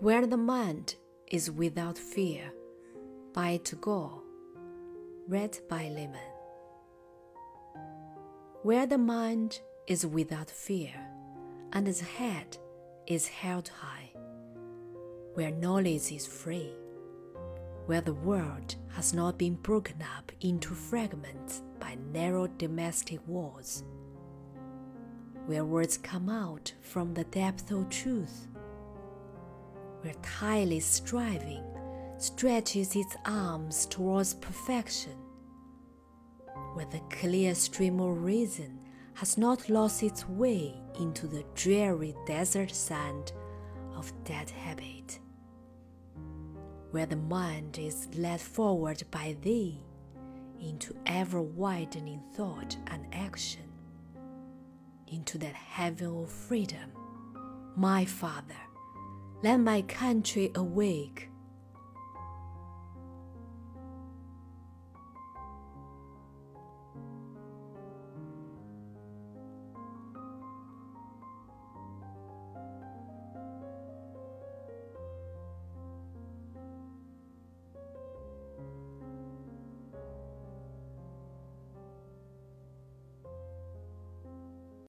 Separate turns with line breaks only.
Where the mind is without fear, by Tagore, read by Layman. Where the mind is without fear, and its head is held high, where knowledge is free, where the world has not been broken up into fragments by narrow domestic walls, where words come out from the depth of truth where tireless striving stretches its arms towards perfection, where the clear stream of reason has not lost its way into the dreary desert sand of dead habit, where the mind is led forward by thee into ever widening thought and action, into that heaven of freedom, my Father let my country awake